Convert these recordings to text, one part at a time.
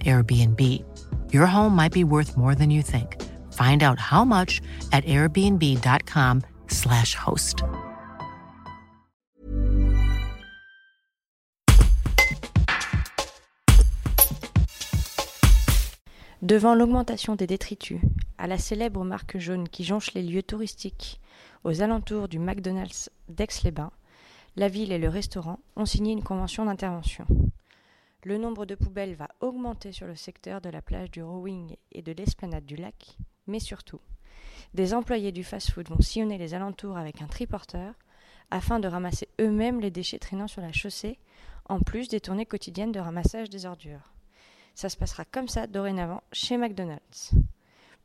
Airbnb. Your home might be worth more than you think. Find out how much at airbnb.com/slash host. Devant l'augmentation des détritus, à la célèbre marque jaune qui jonche les lieux touristiques, aux alentours du McDonald's d'Aix-les-Bains, la ville et le restaurant ont signé une convention d'intervention. Le nombre de poubelles va augmenter sur le secteur de la plage du Rowing et de l'esplanade du lac, mais surtout, des employés du fast-food vont sillonner les alentours avec un triporteur afin de ramasser eux-mêmes les déchets traînant sur la chaussée, en plus des tournées quotidiennes de ramassage des ordures. Ça se passera comme ça dorénavant chez McDonald's.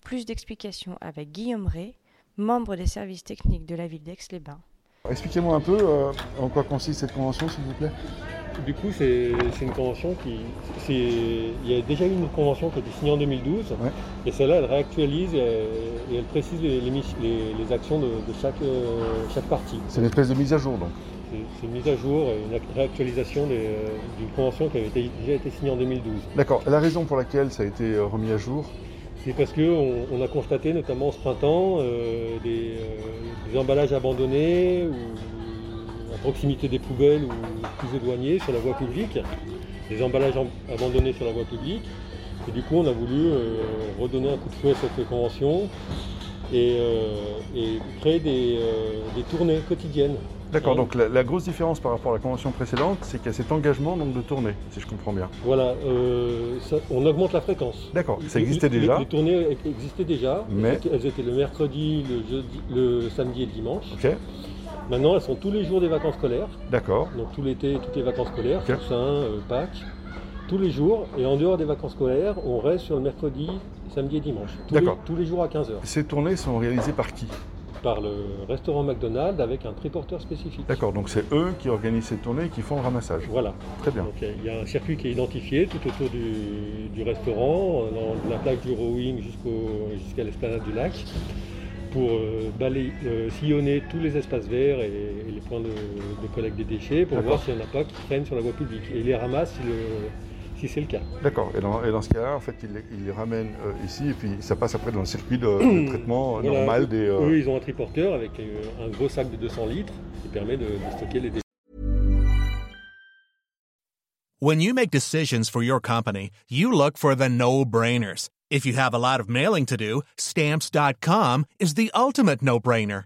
Plus d'explications avec Guillaume Ray, membre des services techniques de la ville d'Aix-les-Bains. Expliquez-moi un peu euh, en quoi consiste cette convention, s'il vous plaît. Du coup, c'est une convention qui. Il y a déjà eu une convention qui a été signée en 2012, Ouais. et celle-là, elle réactualise et, et elle précise les, actions de, de chaque, euh, chaque partie. C'est une espèce de mise à jour, donc. C'est une mise à jour et une ac- réactualisation euh, d'une convention qui avait été- déjà été signée en 2012. D'accord. La raison pour laquelle ça a été euh, remis à jour, C'est parce qu'on on a constaté, notamment ce printemps, euh, des, euh, des emballages abandonnés ou à proximité des poubelles ou plus éloignés sur la voie publique, des emballages em- abandonnés sur la voie publique. Et du coup, on a voulu euh, redonner un coup de fouet à cette convention et, euh, créer euh, des tournées quotidiennes. D'accord, Ouais. donc la, la grosse différence par rapport à la convention précédente, c'est qu'il y a cet engagement donc, de tournée, si je comprends bien. Voilà, euh, ça- on augmente la fréquence. D'accord, ça existait déjà. Les, tournées existaient déjà. Mais- Elles étaient- le mercredi, le, jeudi, le samedi et le dimanche. Ok, Maintenant, elles sont tous les jours des vacances scolaires. d'accord. Donc tout l'été, toutes les vacances scolaires. Toussaint, euh, Pâques, tous les jours. Et en dehors des vacances scolaires, on reste sur le mercredi, samedi et dimanche. D'accord. tous les jours à 15h. Ces tournées sont réalisées par qui? Par le restaurant McDonald's avec un triporteur spécifique. D'accord, donc c'est eux qui organisent ces tournées et qui font le ramassage. Voilà. Très bien. Donc il y a un circuit qui est identifié tout autour du, du restaurant, dans la plaque du rowing jusqu'à l'esplanade du lac, pour euh, balayer- euh, sillonner tous les espaces verts et, et les points de, de collecte des déchets pour voir s'il n'y en a pas qui traînent sur la voie publique. Et ils les ramassent si, le- si c'est le cas. D'accord, et dans, et dans ce cas-là, en fait, ils les, ils les ramènent euh, ici et puis ça passe après dans le circuit de, de traitement Voilà. normal des. euh, Eux, ils ont un triporteur avec euh, un gros sac de 200 litres qui permet de, de stocker les déchets. When you make decisions for your company, you look for the no-brainers. If you have a lot of mailing to do, stamps.com is the ultimate no-brainer.